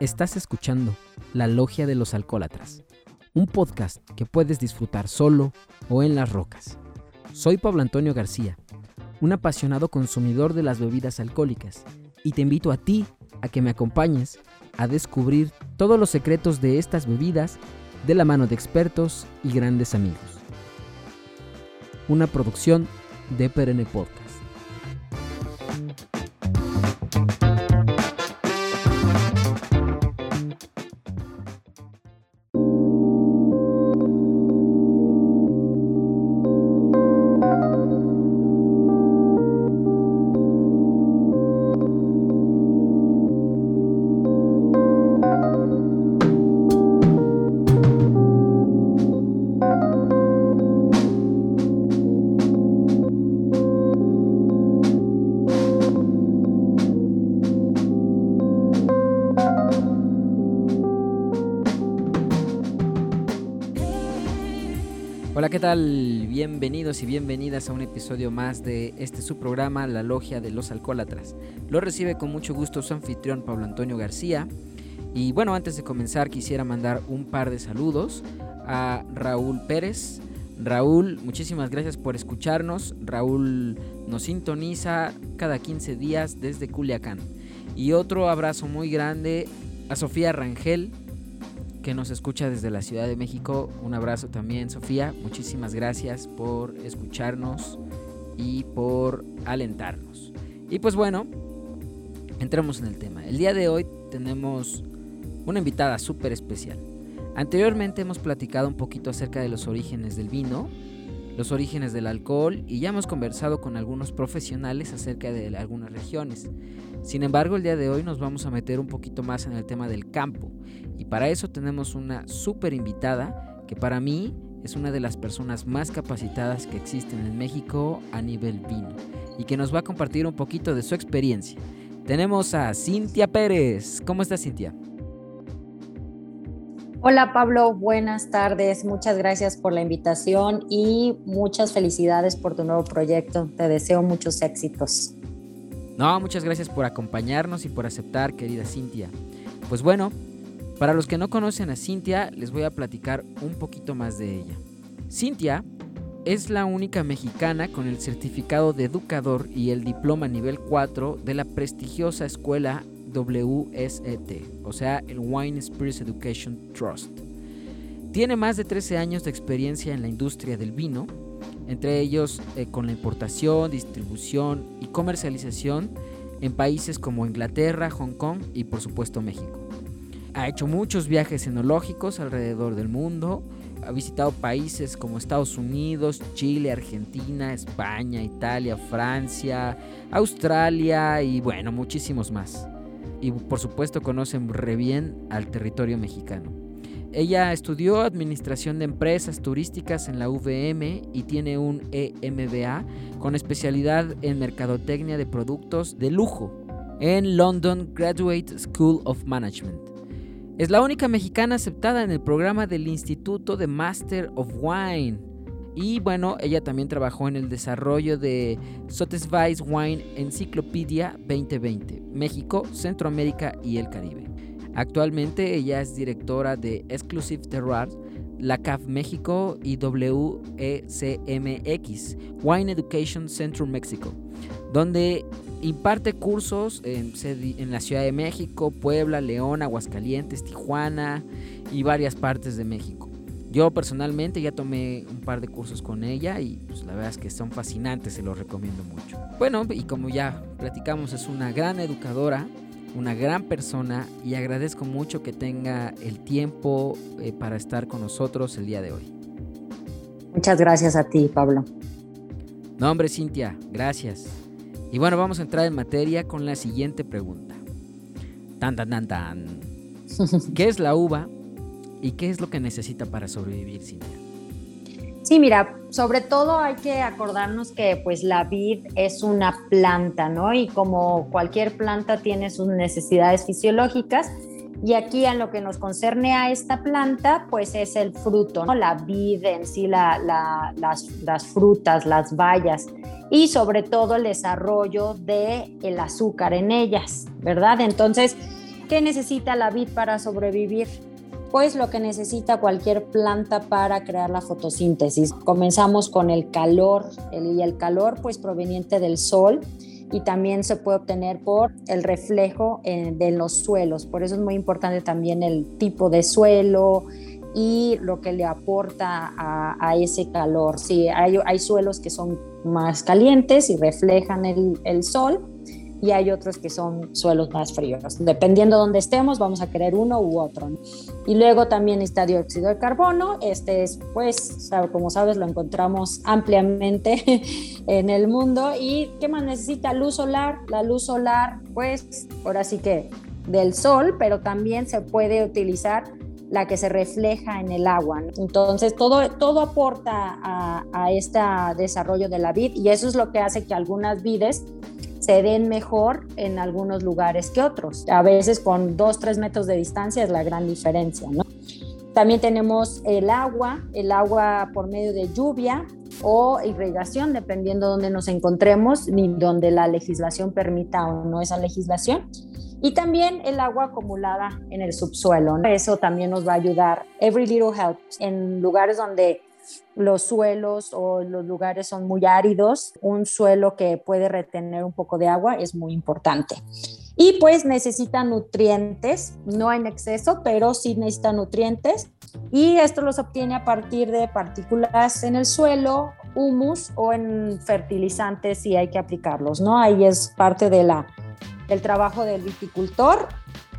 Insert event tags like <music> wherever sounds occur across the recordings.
Estás escuchando La Logia de los Alcohólatras, un podcast que puedes disfrutar solo o en las rocas. Soy Pablo Antonio García, un apasionado consumidor de las bebidas alcohólicas, y te invito a ti a que me acompañes a descubrir todos los secretos de estas bebidas de la mano de expertos y grandes amigos. Una producción de Perenne Podcast. Bienvenidos y bienvenidas a un episodio más de este su programa, La Logia de los Alcohólatras. Lo recibe con mucho gusto su anfitrión Pablo Antonio García. Y bueno, antes de comenzar quisiera mandar un par de saludos a Raúl Pérez. Raúl, muchísimas gracias por escucharnos. Raúl nos sintoniza cada 15 días desde Culiacán. Y otro abrazo muy grande a Sofía Rangel, que nos escucha desde la Ciudad de México. Un abrazo también, Sofía. Muchísimas gracias por escucharnos y por alentarnos. Y pues bueno, entremos en el tema. El día de hoy tenemos una invitada súper especial. Anteriormente hemos platicado un poquito acerca de los orígenes del vino, los orígenes del alcohol y ya hemos conversado con algunos profesionales acerca de algunas regiones. Sin embargo, el día de hoy nos vamos a meter un poquito más en el tema del campo y para eso tenemos una súper invitada que para mí es una de las personas más capacitadas que existen en México a nivel vino y que nos va a compartir un poquito de su experiencia. Tenemos a Cintia Pérez. ¿Cómo estás, Cintia? Hola Pablo, buenas tardes. Muchas gracias por la invitación y muchas felicidades por tu nuevo proyecto. Te deseo muchos éxitos. No, muchas gracias por acompañarnos y por aceptar, querida Cintia. Pues bueno, para los que no conocen a Cintia, les voy a platicar un poquito más de ella. Cintia es la única mexicana con el certificado de educador y el diploma nivel 4 de la prestigiosa escuela WSET, o sea, el Wine Spirits Education Trust. Tiene más de 13 años de experiencia en la industria del vino, entre ellos eh, con la importación, distribución y comercialización en países como Inglaterra, Hong Kong y por supuesto México. Ha hecho muchos viajes enológicos alrededor del mundo, ha visitado países como Estados Unidos, Chile, Argentina, España, Italia, Francia, Australia y bueno, muchísimos más y por supuesto conocen re bien al territorio mexicano. Ella estudió Administración de Empresas Turísticas en la VM y tiene un EMBA con especialidad en Mercadotecnia de Productos de Lujo en London Graduate School of Management. Es la única mexicana aceptada en el programa del Instituto de Master of Wine y bueno, ella también trabajó en el desarrollo de Sotheby's Wine Encyclopedia 2020, México, Centroamérica y el Caribe. Actualmente ella es directora de Exclusive Terroir, la CAF México y WECMX, Wine Education Central México, donde imparte cursos en, en, la Ciudad de México, Puebla, León, Aguascalientes, Tijuana y varias partes de México. Yo personalmente ya tomé un par de cursos con ella y pues, la verdad es que son fascinantes, se los recomiendo mucho. Bueno, y como ya platicamos, es una gran educadora, una gran persona y agradezco mucho que tenga el tiempo eh, para estar con nosotros el día de hoy. Muchas gracias a ti, Pablo. No, hombre, Cintia, gracias. Y bueno, vamos a entrar en materia con la siguiente pregunta. Tan, tan, tan, tan. <laughs> ¿Qué es la uva ¿Y qué es lo que necesita para sobrevivir, Cintia? Sí, mira, sobre todo hay que acordarnos que pues la vid es una planta, ¿no? Y como cualquier planta tiene sus necesidades fisiológicas, y aquí en lo que nos concerne a esta planta, pues es el fruto, ¿no? La vid en sí, las, frutas, las bayas y sobre todo el desarrollo del el azúcar en ellas, ¿verdad? Entonces, ¿Qué necesita la vid para sobrevivir? Pues lo que necesita cualquier planta para crear la fotosíntesis. Comenzamos con el calor y el calor pues proveniente del sol y también se puede obtener por el reflejo eh, de los suelos. Por eso es muy importante también el tipo de suelo y lo que le aporta a, ese calor. Sí, hay, suelos que son más calientes y reflejan el sol y hay otros que son suelos más fríos. Dependiendo de dónde estemos, vamos a querer uno u otro. Y luego también está dióxido de carbono. Este es, pues, como sabes, lo encontramos ampliamente <laughs> en el mundo. ¿Y qué más necesita? Luz solar. La luz solar, pues, ahora sí que del sol, pero también se puede utilizar la que se refleja en el agua. Entonces, todo, todo aporta a, a este desarrollo de la vid y eso es lo que hace que algunas vides se den mejor en algunos lugares que otros. A veces con dos, tres metros de distancia es la gran diferencia, ¿no? También tenemos el agua, el agua por medio de lluvia o irrigación, dependiendo de donde nos encontremos ni donde la legislación permita o no esa legislación. Y también el agua acumulada en el subsuelo. Eso también nos va a ayudar. Every little helps. En lugares donde los suelos o los lugares son muy áridos, un suelo que puede retener un poco de agua es muy importante. Y pues necesita nutrientes, no en exceso, pero sí necesita nutrientes. Y esto los obtiene a partir de partículas en el suelo, humus o en fertilizantes si hay que aplicarlos, ¿no? Ahí es parte de la, del trabajo del viticultor.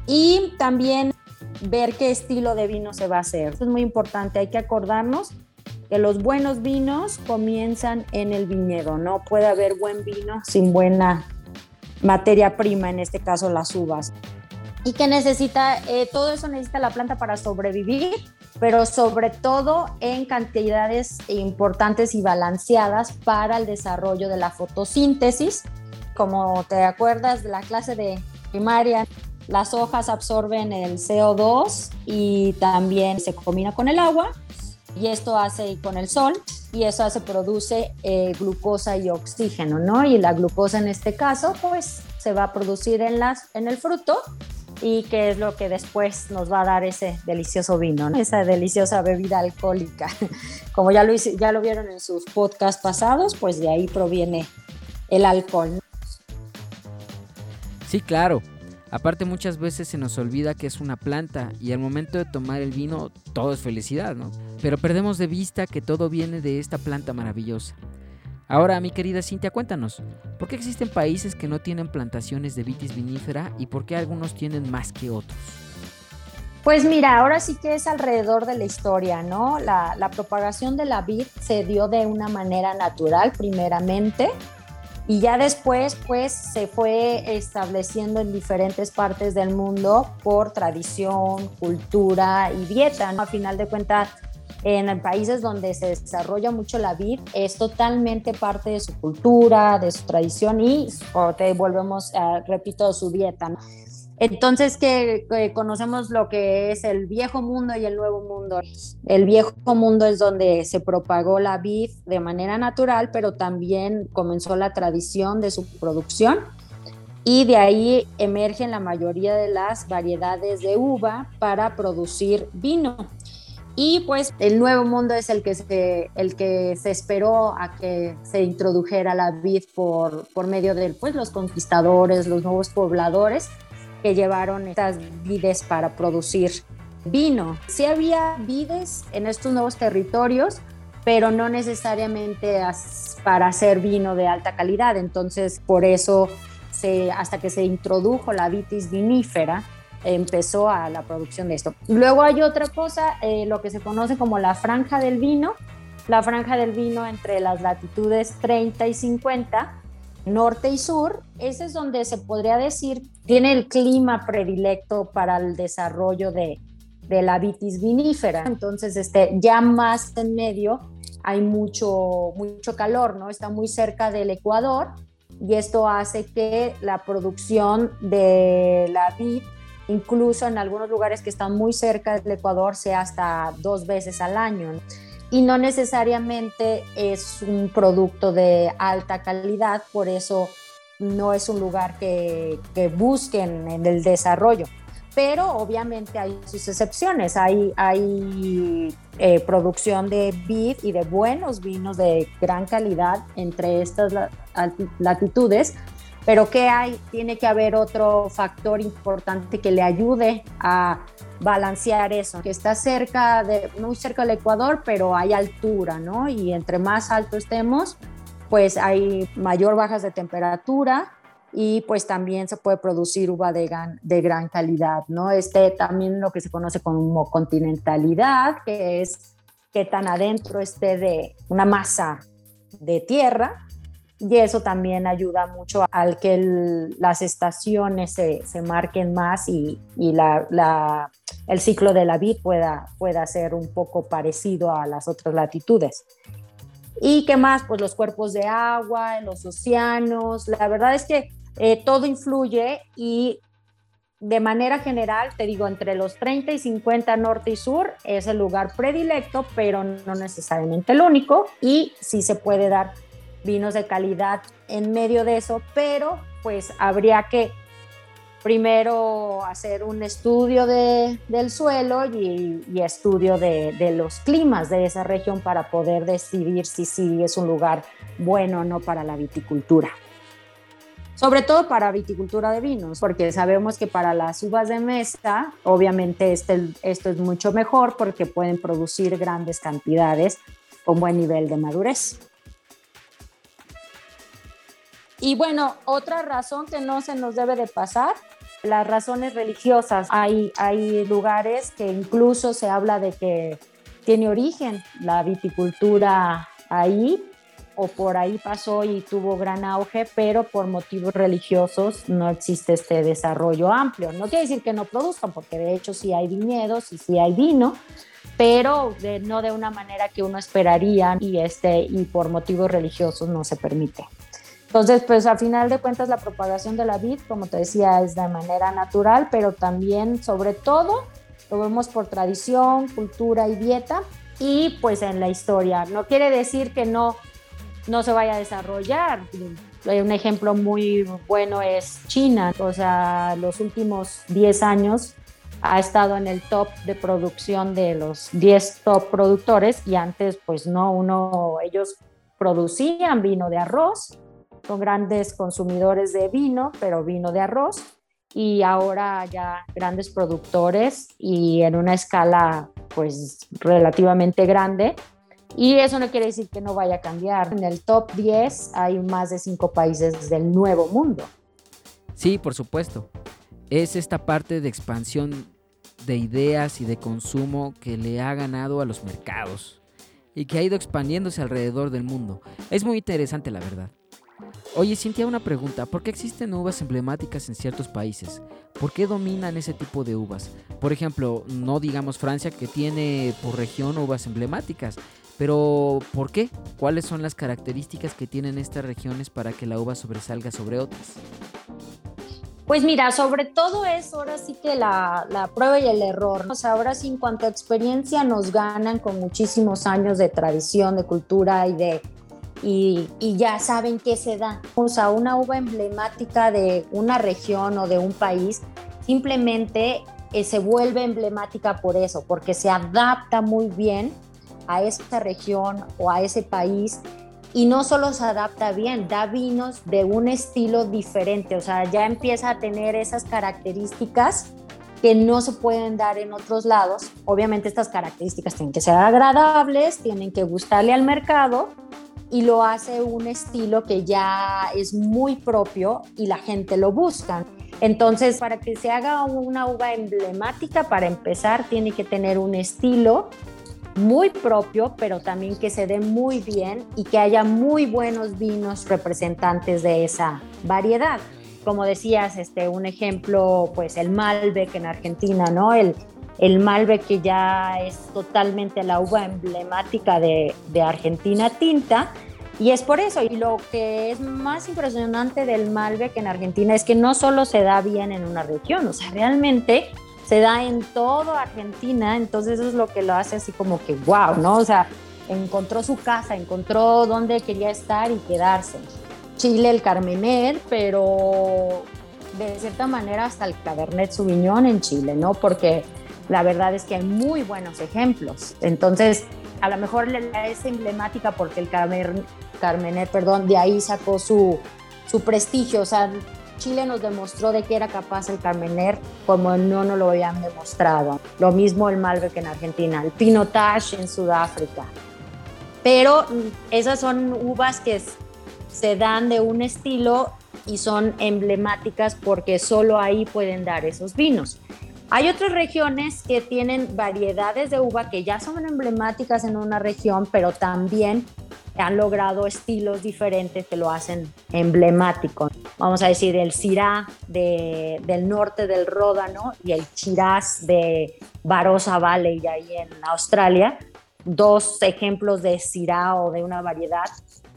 Y también ver qué estilo de vino se va a hacer. es muy importante, hay que acordarnos que los buenos vinos comienzan en el viñedo, no puede haber buen vino sin buena materia prima, en este caso las uvas. Y que necesita, eh, todo eso necesita la planta para sobrevivir, pero sobre todo en cantidades importantes y balanceadas para el desarrollo de la fotosíntesis. Como te acuerdas de la clase de primaria, las hojas absorben el CO2 y también se combina con el agua y esto hace con el sol y eso hace produce eh, glucosa y oxígeno, ¿no? Y la glucosa en este caso, pues se va a producir en, las, en el fruto y que es lo que después nos va a dar ese delicioso vino, ¿no? esa deliciosa bebida alcohólica. <laughs> Como ya lo, ya lo vieron en sus podcasts pasados, pues de ahí proviene el alcohol. Sí, claro. Aparte muchas veces se nos olvida que es una planta y al momento de tomar el vino todo es felicidad, ¿no? Pero perdemos de vista que todo viene de esta planta maravillosa. Ahora, mi querida Cintia, cuéntanos, ¿por qué existen países que no tienen plantaciones de vitis vinífera y por qué algunos tienen más que otros? Pues mira, ahora sí que es alrededor de la historia, ¿no? La, la propagación de la vid se dio de una manera natural, primeramente, y ya después pues se fue estableciendo en diferentes partes del mundo por tradición, cultura y dieta. A final de cuentas, en países donde se desarrolla mucho la vid, es totalmente parte de su cultura, de su tradición y, te volvemos, repito, su dieta. ¿no? Entonces, que, conocemos lo que es el viejo mundo y el nuevo mundo. El viejo mundo es donde se propagó la vid de manera natural, pero también comenzó la tradición de su producción y de ahí emergen la mayoría de las variedades de uva para producir vino. Y pues el nuevo mundo es el que se, el que se esperó a que se introdujera la vid por, por medio de pues, los conquistadores, los nuevos pobladores que llevaron estas vides para producir vino. Sí había vides en estos nuevos territorios, pero no necesariamente para hacer vino de alta calidad. Entonces, por eso, hasta que se introdujo la vitis vinífera, empezó a la producción de esto. Luego hay otra cosa, eh, lo que se conoce como la franja del vino. La franja del vino entre las latitudes 30 y 50 norte y sur, ese es donde se podría decir tiene el clima predilecto para el desarrollo de, la vitis vinífera. Entonces, este, ya más en medio hay mucho, mucho calor, ¿no? Está muy cerca del Ecuador y esto hace que la producción de la vid, incluso en algunos lugares que están muy cerca del Ecuador, sea hasta dos veces al año y no necesariamente es un producto de alta calidad, por eso no es un lugar que, busquen en el desarrollo. pero obviamente hay sus excepciones. Hay, hay eh, producción de vid y de buenos vinos de gran calidad entre estas latitudes, pero ¿qué hay? Tiene que haber otro factor importante que le ayude a balancear eso, que está cerca de, muy cerca del Ecuador, pero hay altura, ¿no? Y entre más alto estemos, pues hay mayor bajas de temperatura, y pues también se puede producir uva de gran, de gran calidad, ¿no? Este también lo que se conoce como continentalidad, que es que tan adentro esté de una masa de tierra y eso también ayuda mucho al que las estaciones se, se, marquen más y, y la, la, el ciclo de la vid pueda, pueda ser un poco parecido a las otras latitudes. ¿Y qué más? Pues los cuerpos de agua, los océanos. La verdad es que eh, todo influye y de manera general, te digo, entre los 30 y 50 norte y sur es el lugar predilecto, pero no necesariamente el único. Y sí se puede dar vinos de calidad en medio de eso, pero pues habría que primero hacer un estudio de, del suelo y, estudio de, de, los climas de esa región para poder decidir si sí es un lugar bueno o no para la viticultura sobre todo para viticultura de vinos, porque sabemos que para las uvas de mesa, obviamente este, esto es mucho mejor porque pueden producir grandes cantidades con buen nivel de madurez. Y bueno, otra razón que no se nos debe de pasar, las razones religiosas. Hay, hay lugares que incluso se habla de que tiene origen la viticultura ahí o por ahí pasó y tuvo gran auge, pero por motivos religiosos no existe este desarrollo amplio. No quiere decir que no produzcan, porque de hecho sí hay viñedos y sí hay vino, pero no de una manera que uno esperaría y, este, y por motivos religiosos no se permite. Entonces, pues a final de cuentas la propagación de la vid, como te decía, es de manera natural, pero también, sobre todo, lo vemos por tradición, cultura y dieta y pues en la historia. No quiere decir que no no se vaya a desarrollar. Un ejemplo muy bueno es China, o sea, los últimos 10 años ha estado en el top de producción de los 10 top productores y antes pues no, uno, ellos producían vino de arroz, son grandes consumidores de vino, pero vino de arroz y ahora ya grandes productores y en una escala pues relativamente grande y eso no quiere decir que no vaya a cambiar. En el top 10 hay más de cinco países del nuevo mundo. Sí, por supuesto. Es esta parte de expansión de ideas y de consumo que le ha ganado a los mercados y que ha ido expandiéndose alrededor del mundo. Es muy interesante, la verdad. Oye, Cintia, una pregunta. ¿Por qué existen uvas emblemáticas en ciertos países? ¿Por qué dominan ese tipo de uvas? Por ejemplo, no digamos Francia que tiene por región uvas emblemáticas, pero ¿por qué? ¿Cuáles son las características que tienen estas regiones para que la uva sobresalga sobre otras? Pues mira, sobre todo es ahora sí que la, la, prueba y el error. Ahora en experiencia nos ganan con muchísimos años de tradición, de cultura y de... Y, ya saben qué se da. O sea, una uva emblemática de una región o de un país simplemente eh, se vuelve emblemática por eso, porque se adapta muy bien a esa región o a ese país y no solo se adapta bien, da vinos de un estilo diferente, o sea, ya empieza a tener esas características que no se pueden dar en otros lados. Obviamente estas características tienen que ser agradables, tienen que gustarle al mercado y lo hace un estilo que ya es muy propio y la gente lo busca. Entonces, para que se haga una uva emblemática, para empezar, tiene que tener un estilo muy propio, pero también que se dé muy bien y que haya muy buenos vinos representantes de esa variedad. Como decías, este, un ejemplo, pues el Malbec en Argentina, ¿no? El, el Malbec que ya es totalmente la uva emblemática de, Argentina tinta, y es por eso, y lo que es más impresionante del Malbec en Argentina es que no solo se da bien en una región, o sea, realmente se da en todo Argentina, entonces eso es lo que lo hace así como que wow, ¿no? O sea, encontró su casa, encontró dónde quería estar y quedarse. Chile, el Carmener, pero de cierta manera hasta el Cabernet Sauvignon en Chile, ¿no? Porque la verdad es que hay muy buenos ejemplos. Entonces, a lo mejor es emblemática porque el Carmenet, perdón, de ahí sacó su, su prestigio. O sea, Chile nos demostró de que era capaz el Carmener como no nos lo habían demostrado. Lo mismo el Malbec en Argentina, el Pinotage en Sudáfrica. Pero esas son uvas que se dan de un estilo y son emblemáticas porque solo ahí pueden dar esos vinos. Hay otras regiones que tienen variedades de uva que ya son emblemáticas en una región, pero también han logrado estilos diferentes que lo hacen emblemático. Vamos a decir el Syrah del norte del Ródano y el Shiraz de Barossa Valley ahí en Australia. Dos ejemplos de Syrah o de una variedad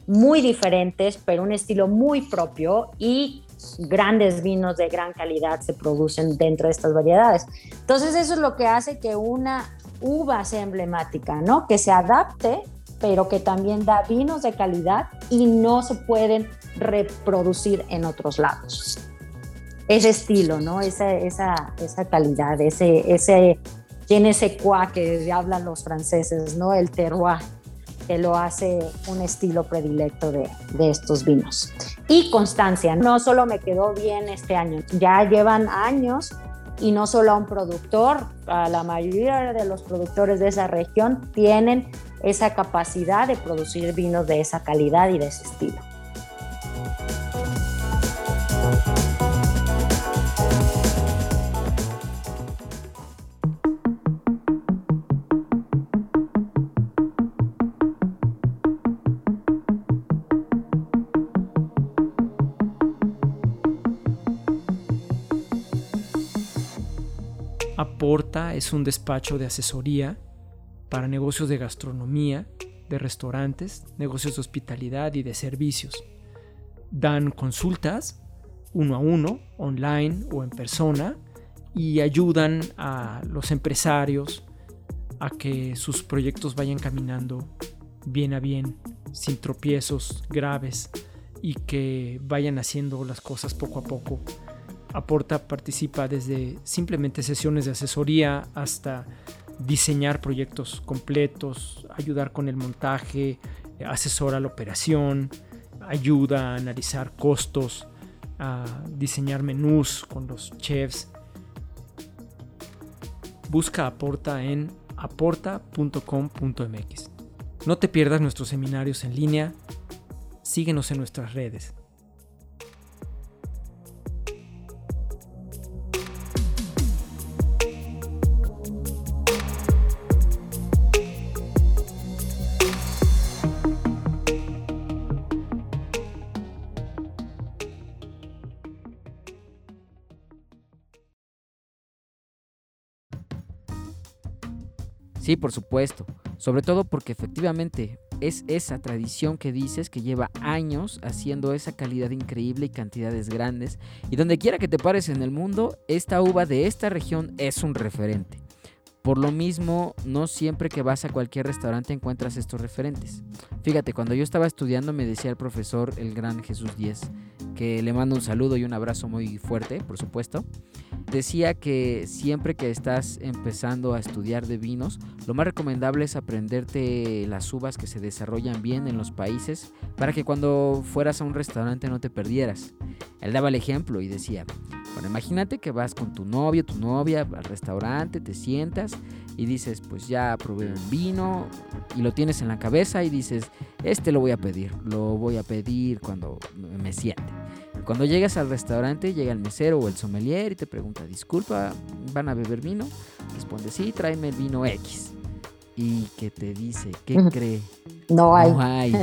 muy diferentes, pero un estilo muy propio y grandes vinos de gran calidad se producen dentro de estas variedades. Entonces eso es lo que hace que una uva sea emblemática, ¿no? Que se adapte, pero que también da vinos de calidad y no se pueden reproducir en otros lados. Ese estilo, ¿no? Esa, esa, esa calidad, ese, ese, tiene ese cuá que hablan los franceses, ¿no? El terroir que lo hace un estilo predilecto de, de, estos vinos. Y constancia, no solo me quedó bien este año, ya llevan años y no solo a un productor, a la mayoría de los productores de esa región tienen esa capacidad de producir vinos de esa calidad y de ese estilo. Es un despacho de asesoría para negocios de gastronomía, de restaurantes, negocios de hospitalidad y de servicios. Dan consultas uno a uno, online o en persona, y ayudan a los empresarios a que sus proyectos vayan caminando bien a bien, sin tropiezos graves y que vayan haciendo las cosas poco a poco Aporta participa desde simplemente sesiones de asesoría hasta diseñar proyectos completos, ayudar con el montaje, asesora la operación, ayuda a analizar costos, a diseñar menús con los chefs. Busca Aporta en aporta.com.mx. No te pierdas nuestros seminarios en línea. Síguenos en nuestras redes. Sí, por supuesto. Sobre todo porque efectivamente es esa tradición que dices que lleva años haciendo esa calidad increíble y cantidades grandes. Y donde quiera que te pares en el mundo, esta uva de esta región es un referente. Por lo mismo, no siempre que vas a cualquier restaurante encuentras estos referentes. Fíjate, cuando yo estaba estudiando me decía el profesor, el gran Jesús Díez, que le mando un saludo y un abrazo muy fuerte, por supuesto decía que siempre que estás empezando a estudiar de vinos, lo más recomendable es aprenderte las uvas que se desarrollan bien en los países para que cuando fueras a un restaurante no te perdieras. Él daba el ejemplo y decía, bueno, imagínate que vas con tu novio, tu novia al restaurante, te sientas y dices, pues ya probé un vino y lo tienes en la cabeza y dices, este lo voy a pedir, lo voy a pedir cuando me siente. Cuando llegas al restaurante, llega el mesero o el sommelier y te pregunta, disculpa, ¿van a beber vino? Responde, sí, tráeme el vino X. Y que te dice, ¿qué cree? No hay. No hay. <laughs>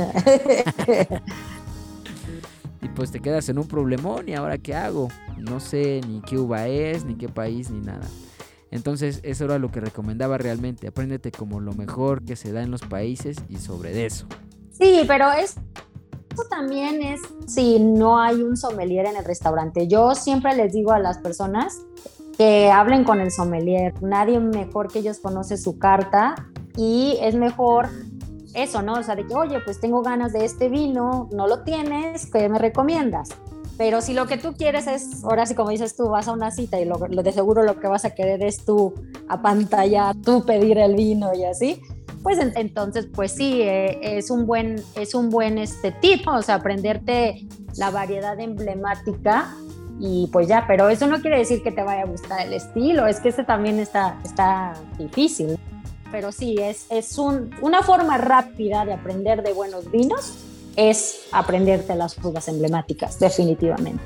y pues te quedas en un problemón y ahora qué hago. No sé ni qué uva es, ni qué país, ni nada. Entonces eso era lo que recomendaba realmente. Apréndete como lo mejor que se da en los países y sobre eso. Sí, pero es eso también es si no hay un sommelier en el restaurante. Yo siempre les digo a las personas que hablen con el sommelier. Nadie mejor que ellos conoce su carta y es mejor eso, ¿no? O sea, de que, oye, pues tengo ganas de este vino, no lo tienes, ¿qué me recomiendas? Pero si lo que tú quieres es, ahora sí como dices tú, vas a una cita y lo, de seguro lo que vas a querer es tú apantallar, tú pedir el vino y así, pues entonces pues sí, eh, es un buen, es un buen este tip, o sea, aprenderte la variedad emblemática y pues ya, pero eso no quiere decir que te vaya a gustar el estilo, es que este también está, está difícil. Pero sí, es, es un, una forma rápida de aprender de buenos vinos es aprenderte las fugas emblemáticas, definitivamente.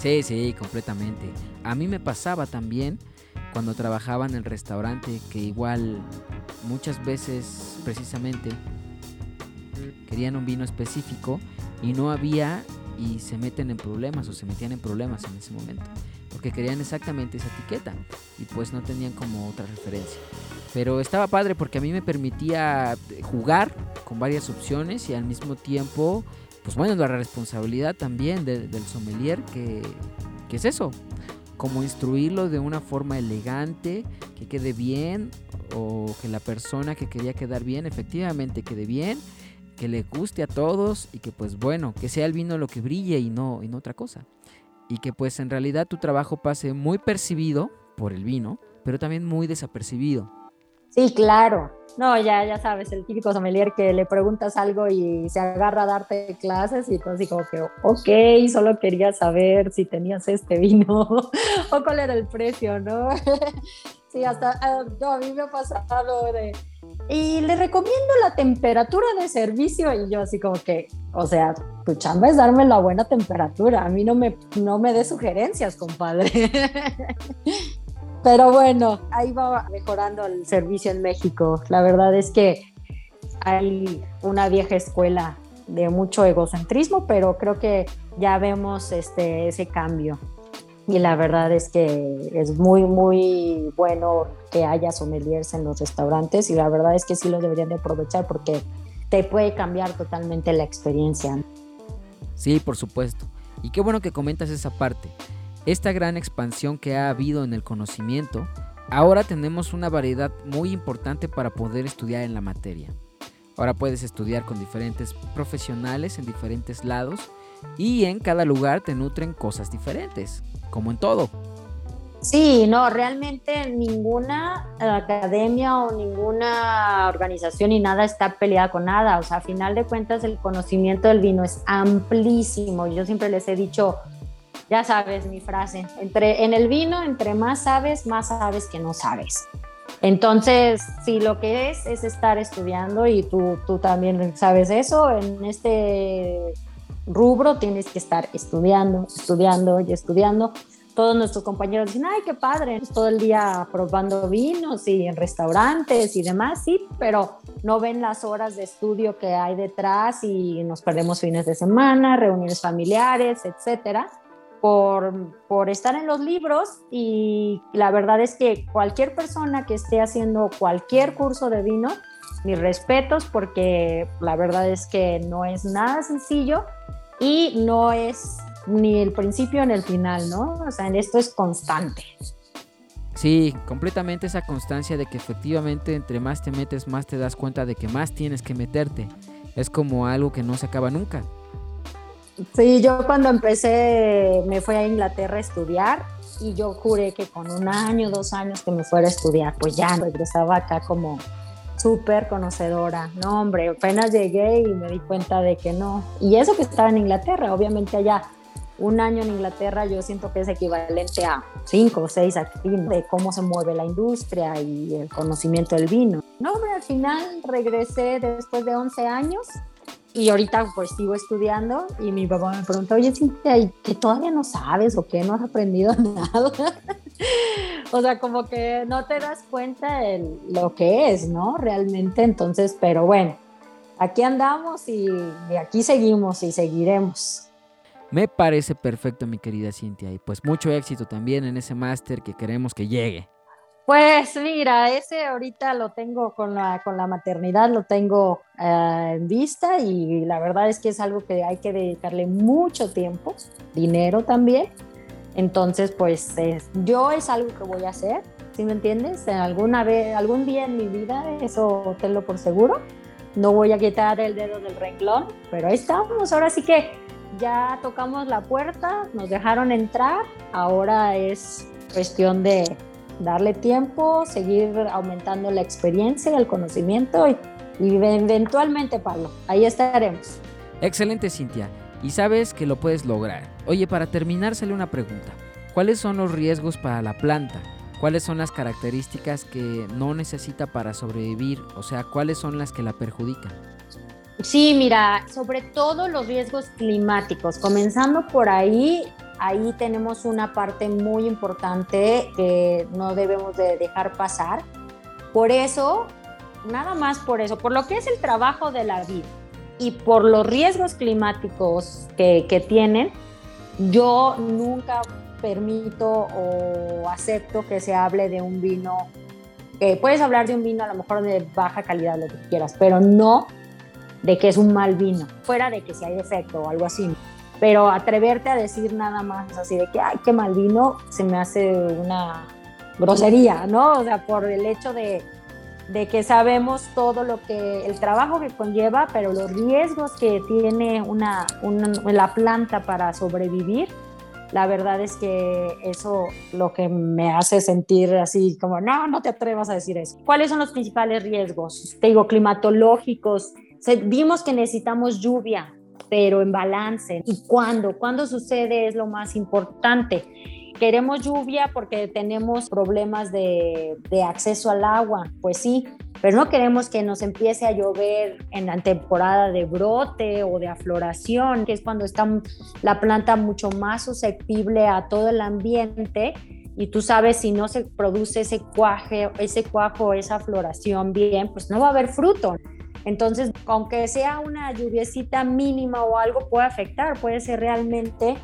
Sí, sí, completamente. A mí me pasaba también cuando trabajaba en el restaurante que igual muchas veces precisamente querían un vino específico y no había y se meten en problemas o se metían en problemas en ese momento porque querían exactamente esa etiqueta y pues no tenían como otra referencia. Pero estaba padre porque a mí me permitía jugar con varias opciones y al mismo tiempo, pues bueno, la responsabilidad también del sommelier que, que es eso, como instruirlo de una forma elegante, que quede bien o que la persona que quería quedar bien efectivamente quede bien, que le guste a todos y que pues bueno, que sea el vino lo que brille y no, y otra cosa. Y que pues en realidad tu trabajo pase muy percibido por el vino, pero también muy desapercibido. Sí, claro. No, ya, ya sabes, el típico sommelier que le preguntas algo y se agarra a darte clases y tú así como que, ok, solo quería saber si tenías este vino <laughs> o cuál era el precio, ¿no? <laughs> sí, hasta ah, a mí me ha pasado de... Y le recomiendo la temperatura de servicio y yo así como que, o sea, tu chamba es darme la buena temperatura, a mí no me, no me dé sugerencias, compadre. <laughs> Pero bueno, ahí va mejorando el servicio en México. La verdad es que hay una vieja escuela de mucho egocentrismo, pero creo que ya vemos este, ese cambio. Y la verdad es que es muy, muy bueno que haya sommeliers en los restaurantes y la verdad es que sí los deberían de aprovechar porque te puede cambiar totalmente la experiencia. Sí, por supuesto. Y qué bueno que comentas esa parte esta gran expansión que ha habido en el conocimiento, ahora tenemos una variedad muy importante para poder estudiar en la materia. Ahora puedes estudiar con diferentes profesionales en diferentes lados y en cada lugar te nutren cosas diferentes, como en todo. Sí, no, realmente ninguna academia o ninguna organización ni nada está peleada con nada. O sea, a final de cuentas el conocimiento del vino es amplísimo. Yo siempre les he dicho, ya sabes mi frase, entre, en el vino, entre más sabes, más sabes que no sabes. Entonces, si lo que es es estar estudiando y tú, tú también sabes eso, en este rubro tienes que estar estudiando, estudiando y estudiando. Todos nuestros compañeros dicen, ay, qué padre, todo el día probando vinos y en restaurantes y demás, sí, pero no ven las horas de estudio que hay detrás y nos perdemos fines de semana, reuniones familiares, etcétera por, estar en los libros y la verdad es que cualquier persona que esté haciendo cualquier curso de vino, mis respetos porque la verdad es que no es nada sencillo y no es ni el principio ni el final, ¿no? O sea, esto es constante. Sí, completamente esa constancia de que efectivamente entre más te metes, más te das cuenta de que más tienes que meterte. Es como algo que no se acaba nunca. Sí, yo cuando empecé me fui a Inglaterra a estudiar y yo juré que con un año, dos años que me fuera a estudiar, pues ya regresaba acá como súper conocedora. No, hombre, apenas llegué y me di cuenta de que no. Y eso que estaba en Inglaterra, obviamente allá un año en Inglaterra yo siento que es equivalente a cinco o seis aquí, de cómo se mueve la industria y el conocimiento del vino. No, hombre, al final regresé después de 11 años y ahorita pues sigo estudiando y mi papá me pregunta, oye Cintia, ¿y que todavía no sabes o qué? ¿No has aprendido <laughs> nada? <laughs> o sea, como que no te das cuenta de lo que es, ¿no? Realmente, entonces, pero bueno, aquí andamos y, y aquí seguimos y seguiremos. Me parece perfecto, mi querida Cintia, y pues mucho éxito también en ese máster que queremos que llegue. Pues mira, ese ahorita lo tengo con la, con la maternidad, lo tengo eh, en vista y la verdad es que es algo que hay que dedicarle mucho tiempo, dinero también. Entonces, pues yo es algo que voy a hacer, ¿sí me entiendes? Alguna vez, algún día en mi vida, eso tenlo por seguro. No voy a quitar el dedo del renglón, pero ahí estamos. Ahora sí que ya tocamos la puerta, nos dejaron entrar, ahora es cuestión de darle tiempo, seguir aumentando la experiencia, el conocimiento y, y eventualmente, Pablo, ahí estaremos. Excelente, Cintia. Y sabes que lo puedes lograr. Oye, para terminar, sale una pregunta. ¿Cuáles son los riesgos para la planta? ¿Cuáles son las características que no necesita para sobrevivir? O sea, ¿cuáles son las que la perjudican? Sí, mira, sobre todo los riesgos climáticos. Comenzando por ahí, ahí tenemos una parte muy importante que no debemos de dejar pasar. Por eso, nada más por eso, por lo que es el trabajo de la vida y por los riesgos climáticos que, que tienen, yo nunca permito o acepto que se hable de un vino, eh, puedes hablar de un vino a lo mejor de baja calidad, lo que quieras, pero no de que es un mal vino, fuera de que si hay defecto o algo así. Pero atreverte a decir nada más así de que, ay, qué mal vino, se me hace una grosería, ¿no? O sea, por el hecho de, de que sabemos todo lo que, el trabajo que conlleva, pero los riesgos que tiene una, una, la planta para sobrevivir, la verdad es que eso lo que me hace sentir así como, no, no te atrevas a decir eso. ¿Cuáles son los principales riesgos? Te digo, climatológicos. Vimos que necesitamos lluvia, pero en balance. ¿Y cuándo? ¿Cuándo sucede? Es lo más importante. Queremos lluvia porque tenemos problemas de, de acceso al agua. Pues sí, pero no queremos que nos empiece a llover en la temporada de brote o de afloración, que es cuando está la planta mucho más susceptible a todo el ambiente y tú sabes si no se produce ese cuaje, ese cuajo, esa floración bien, pues no va a haber fruto. Entonces, aunque sea una lluviecita mínima o algo, puede afectar, puede ser realmente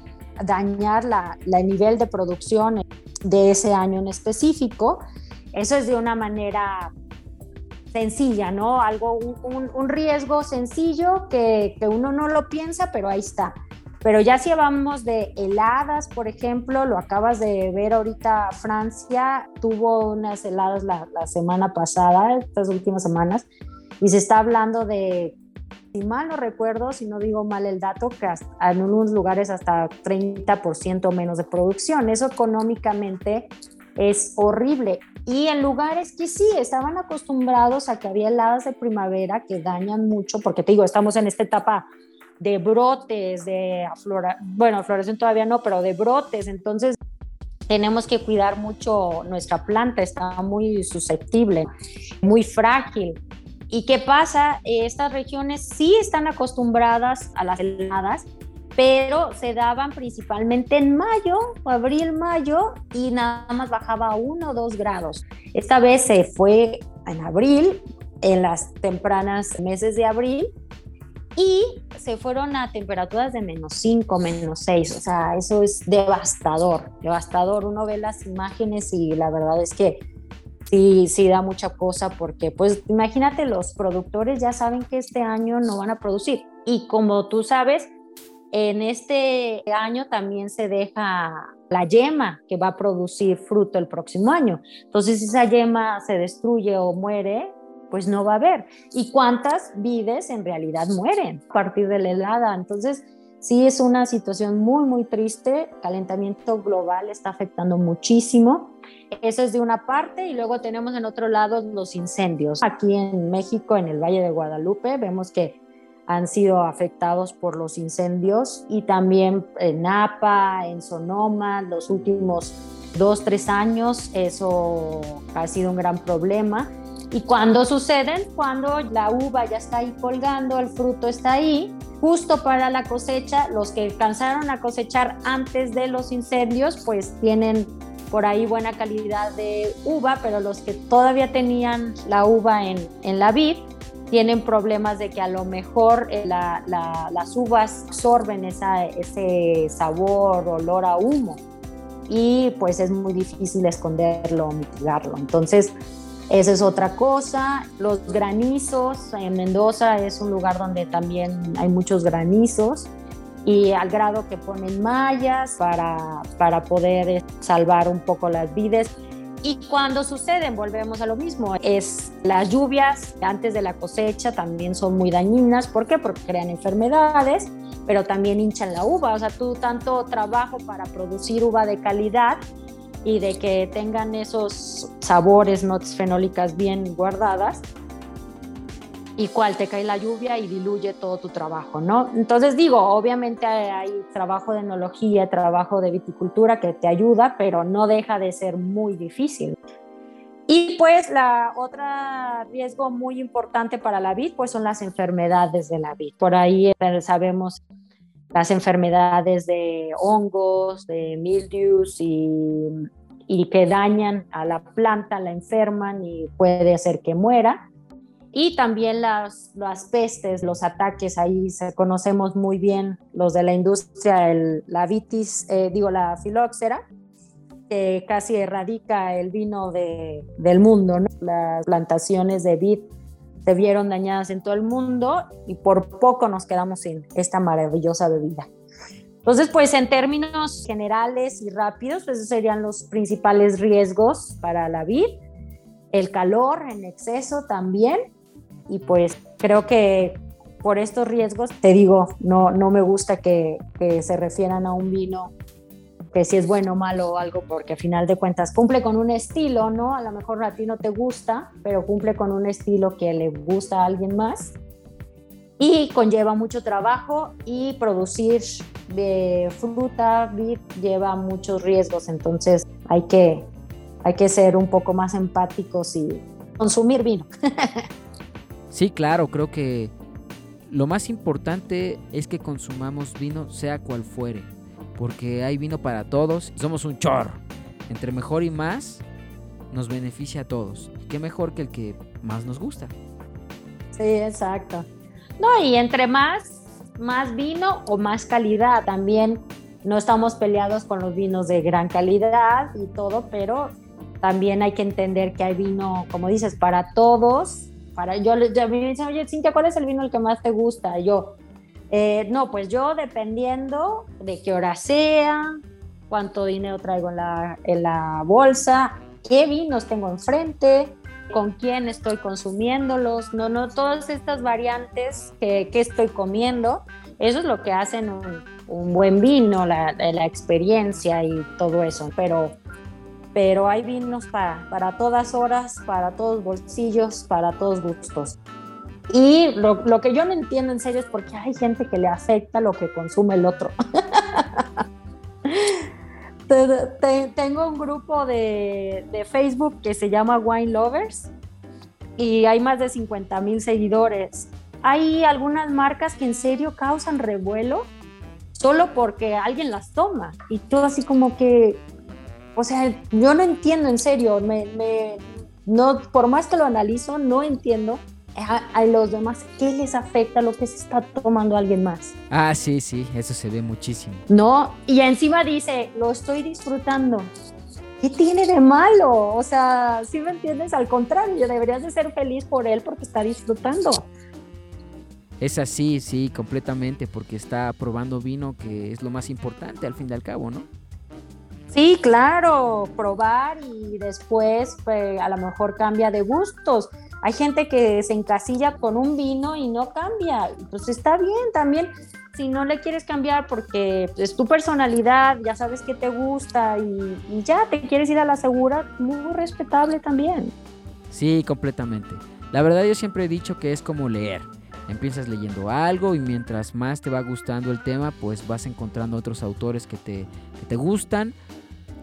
dañar la, la nivel de producción de ese año en específico. Eso es de una manera sencilla, ¿no? Algo, un, un riesgo sencillo que, que, uno no lo piensa, pero ahí está. Pero ya si hablamos de heladas, por ejemplo, lo acabas de ver ahorita, Francia tuvo unas heladas la, la semana pasada, estas últimas semanas, y se está hablando de, si mal no recuerdo, si no digo mal el dato, que hasta, en unos lugares hasta 30% menos de producción. Eso económicamente es horrible. Y en lugares que sí, estaban acostumbrados a que había heladas de primavera que dañan mucho, porque te digo, estamos en esta etapa de brotes, de aflora, bueno, floración todavía no, pero de brotes, entonces tenemos que cuidar mucho nuestra planta, está muy susceptible, muy frágil. ¿Y qué pasa? Estas regiones sí están acostumbradas a las heladas, pero se daban principalmente en mayo, abril, mayo, y nada más bajaba a 1 o 2 grados. Esta vez se fue en abril, en las tempranas meses de abril, y se fueron a temperaturas de menos 5, menos 6, o sea, eso es devastador, devastador. Uno ve las imágenes y la verdad es que sí, sí da mucha cosa porque, pues, imagínate, los productores ya saben que este año no van a producir. Y como tú sabes, en este año también se deja la yema que va a producir fruto el próximo año. Entonces, si esa yema se destruye o muere, pues no va a haber. ¿Y cuántas vides en realidad mueren a partir de la helada? Entonces, sí es una situación muy, muy triste. Calentamiento global está afectando muchísimo. Eso es de una parte y luego tenemos en otro lado los incendios. Aquí en México, en el Valle de Guadalupe, vemos que han sido afectados por los incendios y también en Napa, en Sonoma, los últimos dos, tres años, eso ha sido un gran problema. Y cuando suceden, cuando la uva ya está ahí colgando, el fruto está ahí, justo para la cosecha, los que alcanzaron a cosechar antes de los incendios, pues tienen por ahí buena calidad de uva, pero los que todavía tenían la uva en, en la vid, tienen problemas de que a lo mejor eh, las uvas absorben ese sabor, olor a humo y pues es muy difícil esconderlo, mitigarlo. Entonces, esa es otra cosa. Los granizos, en Mendoza es un lugar donde también hay muchos granizos y al grado que ponen mallas para, para poder salvar un poco las vides. Y cuando suceden, volvemos a lo mismo, es las lluvias antes de la cosecha también son muy dañinas. ¿Por qué? Porque crean enfermedades pero también hinchan la uva. O sea, tú tanto trabajo para producir uva de calidad y de que tengan esos sabores, notas fenólicas bien guardadas, y cuál te cae la lluvia y diluye todo tu trabajo, ¿no? Entonces digo, obviamente hay trabajo de enología, trabajo de viticultura que te ayuda, pero no deja de ser muy difícil. Y pues la otra riesgo muy importante para la vid, pues son las enfermedades de la vid. Por ahí eh, sabemos las enfermedades de hongos, de mildews y que dañan a la planta, la enferman y puede hacer que muera y también las, las pestes, los ataques, ahí se conocemos muy bien los de la industria, el, la vitis, eh, digo la filoxera, que casi erradica el vino de, del mundo. ¿no? Las plantaciones de vid se vieron dañadas en todo el mundo y por poco nos quedamos sin esta maravillosa bebida. Entonces, pues en términos generales y rápidos, pues esos serían los principales riesgos para la vid. El calor en exceso también, y pues creo que por estos riesgos, te digo, no, no me gusta que, se refieran a un vino que si es bueno malo o algo, porque a final de cuentas cumple con un estilo, ¿no? A lo mejor a ti no te gusta, pero cumple con un estilo que le gusta a alguien más. Y conlleva mucho trabajo y producir de fruta, vid, lleva muchos riesgos, entonces hay que, hay que ser un poco más empáticos y consumir vino. <laughs> Sí, claro, creo que lo más importante es que consumamos vino sea cual fuere, porque hay vino para todos, somos un chorro. Entre mejor y más nos beneficia a todos. Y qué mejor que el que más nos gusta. Sí, exacto. No, y entre más, más vino o más calidad. También no estamos peleados con los vinos de gran calidad y todo, pero también hay que entender que hay vino, como dices, para todos para, yo, ya me dicen, oye, Cintia, ¿cuál es el vino el que más te gusta? yo, eh, no, pues yo dependiendo de qué hora sea, cuánto dinero traigo en la, en la bolsa, qué vinos tengo enfrente, con quién estoy consumiéndolos, no, no, todas estas variantes que, que estoy comiendo, eso es lo que hacen un, un buen vino, la, la, experiencia y todo eso, pero pero hay vinos para, para todas horas, para todos bolsillos, para todos gustos. Y lo, lo, que yo no entiendo en serio es porque hay gente que le afecta lo que consume el otro. <laughs> Tengo un grupo de, de, Facebook que se llama Wine Lovers y hay más de 50 mil seguidores. Hay algunas marcas que en serio causan revuelo solo porque alguien las toma y todo así como que o sea, yo no entiendo en serio, me, me, no, por más que lo analizo, no entiendo a, los demás qué les afecta lo que se está tomando alguien más. Ah, sí, sí, eso se ve muchísimo. No, y encima dice, lo estoy disfrutando. ¿Qué tiene de malo? O sea, si me entiendes? Al contrario, deberías de ser feliz por él porque está disfrutando. Es así, sí, completamente, porque está probando vino, que es lo más importante al fin y al cabo, ¿no? Sí, claro, probar y después pues, a lo mejor cambia de gustos. Hay gente que se encasilla con un vino y no cambia. Pues está bien también. Si no le quieres cambiar porque es tu personalidad, ya sabes que te gusta y, y ya te quieres ir a la segura, muy respetable también. Sí, completamente. La verdad yo siempre he dicho que es como leer. Empiezas leyendo algo y mientras más te va gustando el tema, pues vas encontrando otros autores que te, que te gustan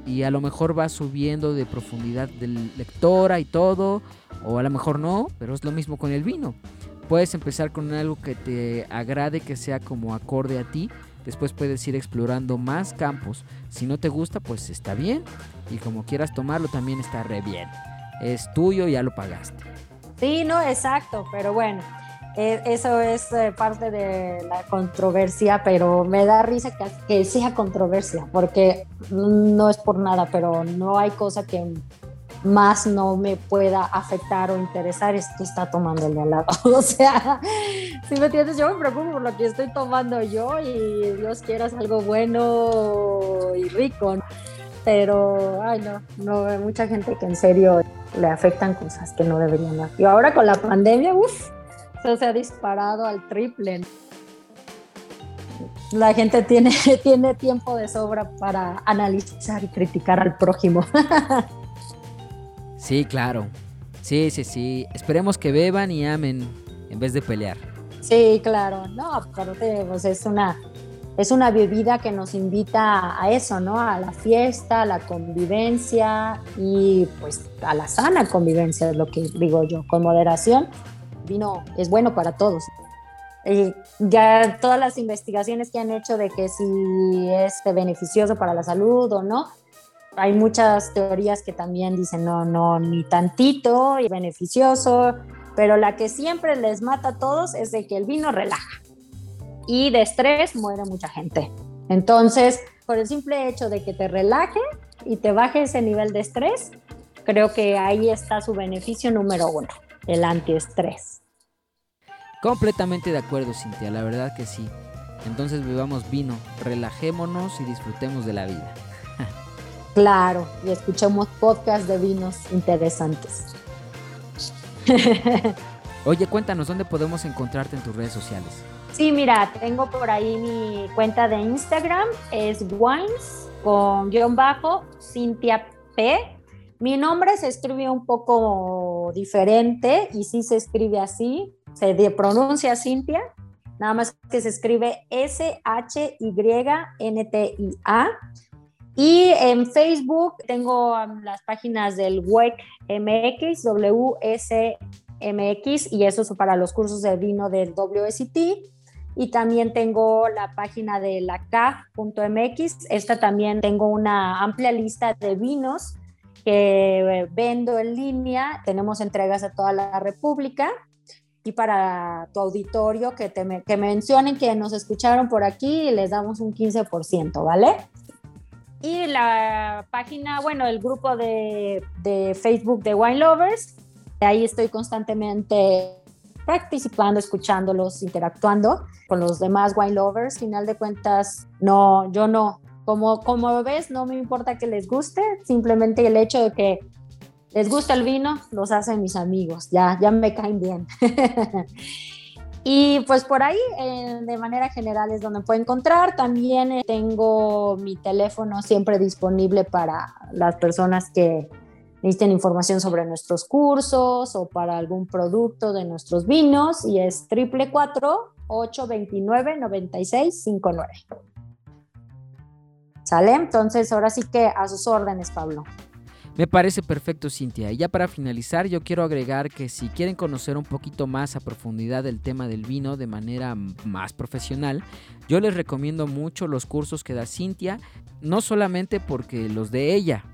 y a lo mejor va subiendo de profundidad del lectora y todo, o a lo mejor no, pero es lo mismo con el vino. Puedes empezar con algo que te agrade, que sea como acorde a ti, después puedes ir explorando más campos. Si no te gusta, pues está bien, y como quieras tomarlo también está re bien. Es tuyo, ya lo pagaste. Sí, no, exacto, pero bueno, eso es eh, parte de la controversia, pero me da risa que, sea controversia, porque no es por nada, pero no hay cosa que más no me pueda afectar o interesar es que está tomando el de al lado. <laughs> O sea, si me entiendes, yo me preocupo por lo que estoy tomando yo y Dios quiera es algo bueno y rico. Pero, ay, no, no, hay mucha gente que en serio le afectan cosas que no deberían. Y ahora con la pandemia, uff, se ha disparado al triple. La gente tiene, <laughs> tiene tiempo de sobra para analizar y criticar al prójimo. sí, claro. Sí, sí, sí. Esperemos que beban y amen en vez de pelear. Sí, claro. No, aparte, pues es una, es una bebida que nos invita a eso, ¿no? A la fiesta, a la convivencia y pues a la sana convivencia, es lo que digo yo, con moderación. Vino es bueno para todos. Y ya todas las investigaciones que han hecho de que si es beneficioso para la salud o no, hay muchas teorías que también dicen no, no, ni tantito, y beneficioso, pero la que siempre les mata a todos es de que el vino relaja y de estrés muere mucha gente. Entonces, por el simple hecho de que te relaje y te baje ese nivel de estrés, creo que ahí está su beneficio número uno, el antiestrés. Completamente de acuerdo, Cintia, la verdad que sí. Entonces bebamos vino, relajémonos y disfrutemos de la vida. <laughs> claro, y escuchemos podcasts de vinos interesantes. <laughs> Oye, cuéntanos dónde podemos encontrarte en tus redes sociales. Sí, mira, tengo por ahí mi cuenta de Instagram, es wines con guion bajo, Cintia P. Mi nombre se escribe un poco diferente y sí se escribe así, se pronuncia Cintia, nada más que se escribe S-H-Y-N-T-I-A. Y en Facebook tengo um, las páginas del WEC MX, WSMX, y eso es para los cursos de vino del WST. Y también tengo la página de la K.mx. Esta también tengo una amplia lista de vinos que vendo en línea. Tenemos entregas a toda la República. Y para tu auditorio, que, te, que mencionen que nos escucharon por aquí, les damos un 15%, ¿vale? Y la página, bueno, el grupo de, de Facebook de Wine Lovers, ahí estoy constantemente participando, escuchándolos, interactuando con los demás wine lovers. Final de cuentas, no, yo no. Como, como ves, no me importa que les guste, simplemente el hecho de que les gusta el vino los hace mis amigos, ya, ya me caen bien. <laughs> Y pues por ahí, eh, de manera general, es donde puedo encontrar. También eh, tengo mi teléfono siempre disponible para las personas que necesiten información sobre nuestros cursos o para algún producto de nuestros vinos y es triple 829 9659. ¿Sale? Entonces, ahora sí que a sus órdenes, Pablo. Me parece perfecto, Cintia. Y ya para finalizar, yo quiero agregar que si quieren conocer un poquito más a profundidad el tema del vino de manera más profesional, yo les recomiendo mucho los cursos que da Cintia, no solamente porque los de ella,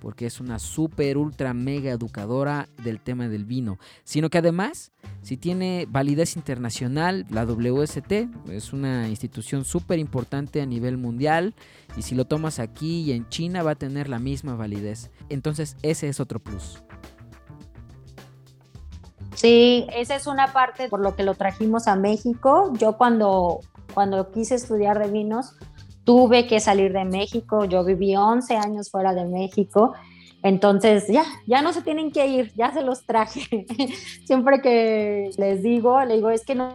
porque es una super, ultra, mega educadora del tema del vino, sino que además, si tiene validez internacional, la WST es una institución súper importante a nivel mundial y si lo tomas aquí y en China va a tener la misma validez. Entonces ese es otro plus. Sí, esa es una parte por lo que lo trajimos a México. Yo cuando, cuando quise estudiar de vinos, tuve que salir de México, yo viví 11 años fuera de México, entonces ya, ya no se tienen que ir, ya se los traje. <laughs> Siempre que les digo, le digo, es que no,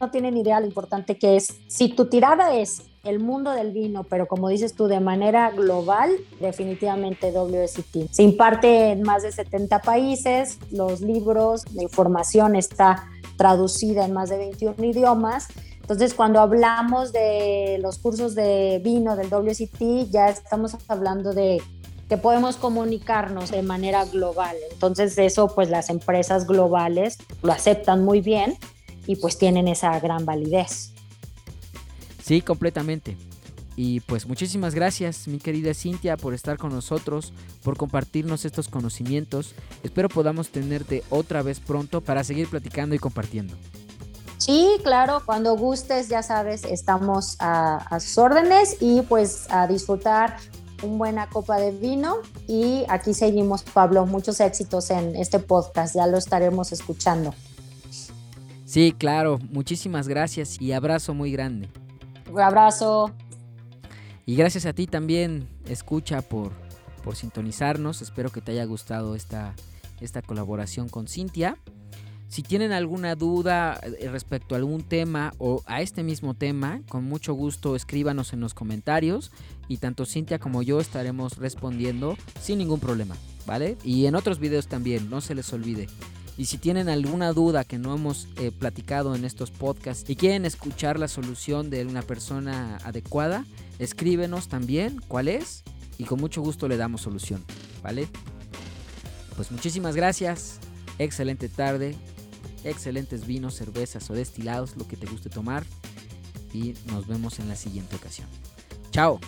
no tienen idea lo importante que es. Si tu tirada es el mundo del vino, pero como dices tú, de manera global, definitivamente WST. Se imparte en más de 70 países, los libros, la información está traducida en más de 21 idiomas entonces, cuando hablamos de los cursos de vino del WCT, ya estamos hablando de que podemos comunicarnos de manera global. Entonces, eso pues las empresas globales lo aceptan muy bien y pues tienen esa gran validez. Sí, completamente. Y pues muchísimas gracias, mi querida Cintia, por estar con nosotros, por compartirnos estos conocimientos. Espero podamos tenerte otra vez pronto para seguir platicando y compartiendo. Sí, claro, cuando gustes, ya sabes, estamos a, sus órdenes y pues a disfrutar una buena copa de vino y aquí seguimos, Pablo, muchos éxitos en este podcast, ya lo estaremos escuchando. Sí, claro, muchísimas gracias y abrazo muy grande. Un abrazo. Y gracias a ti también, escucha por, por sintonizarnos, espero que te haya gustado esta, esta colaboración con Cintia. Si tienen alguna duda eh, respecto a algún tema o a este mismo tema, con mucho gusto escríbanos en los comentarios y tanto Cintia como yo estaremos respondiendo sin ningún problema, ¿vale? Y en otros videos también, no se les olvide. Y si tienen alguna duda que no hemos eh, platicado en estos podcasts y quieren escuchar la solución de una persona adecuada, escríbenos también cuál es y con mucho gusto le damos solución, ¿vale? Pues muchísimas gracias, excelente tarde, excelentes vinos, cervezas o destilados, lo que te guste tomar y nos vemos en la siguiente ocasión. Chao.